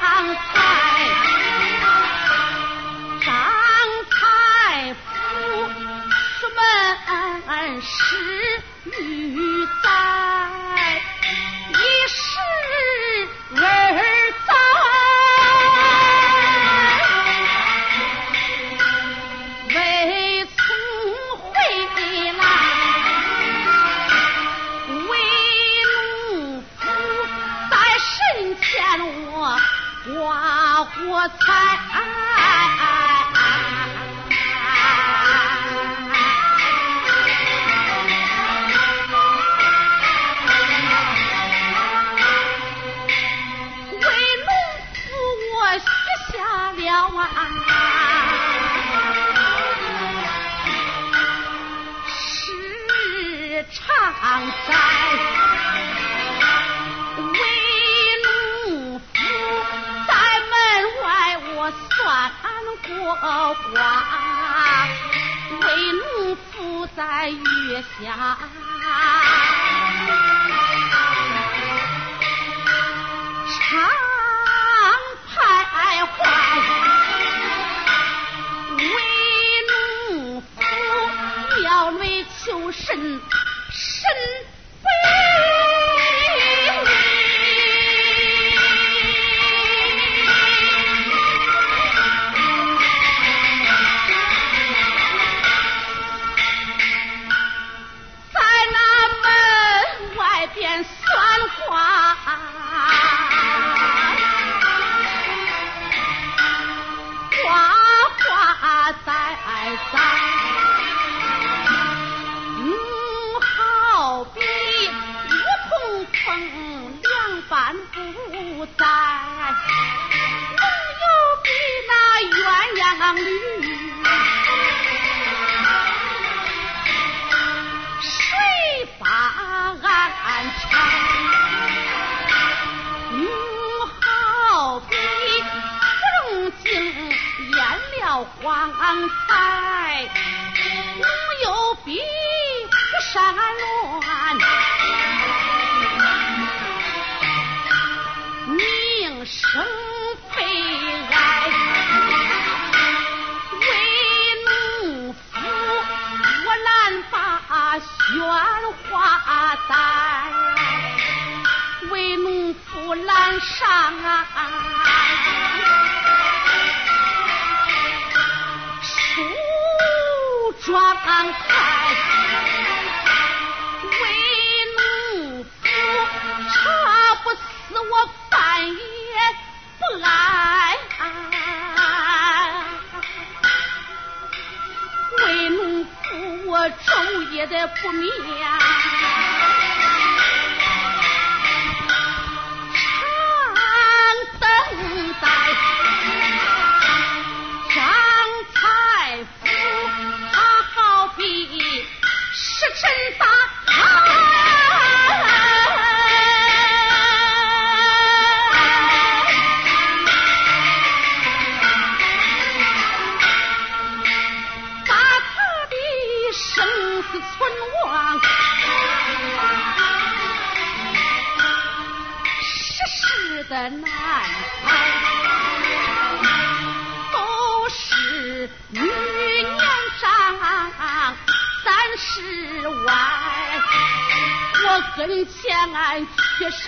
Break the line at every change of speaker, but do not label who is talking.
啊。才为农夫，我许下了誓，常在。我寡为奴伏在月下。刚才我有比不山路。不迷是存亡。世事的难猜，都是女娘伤三十外，我跟前缺少。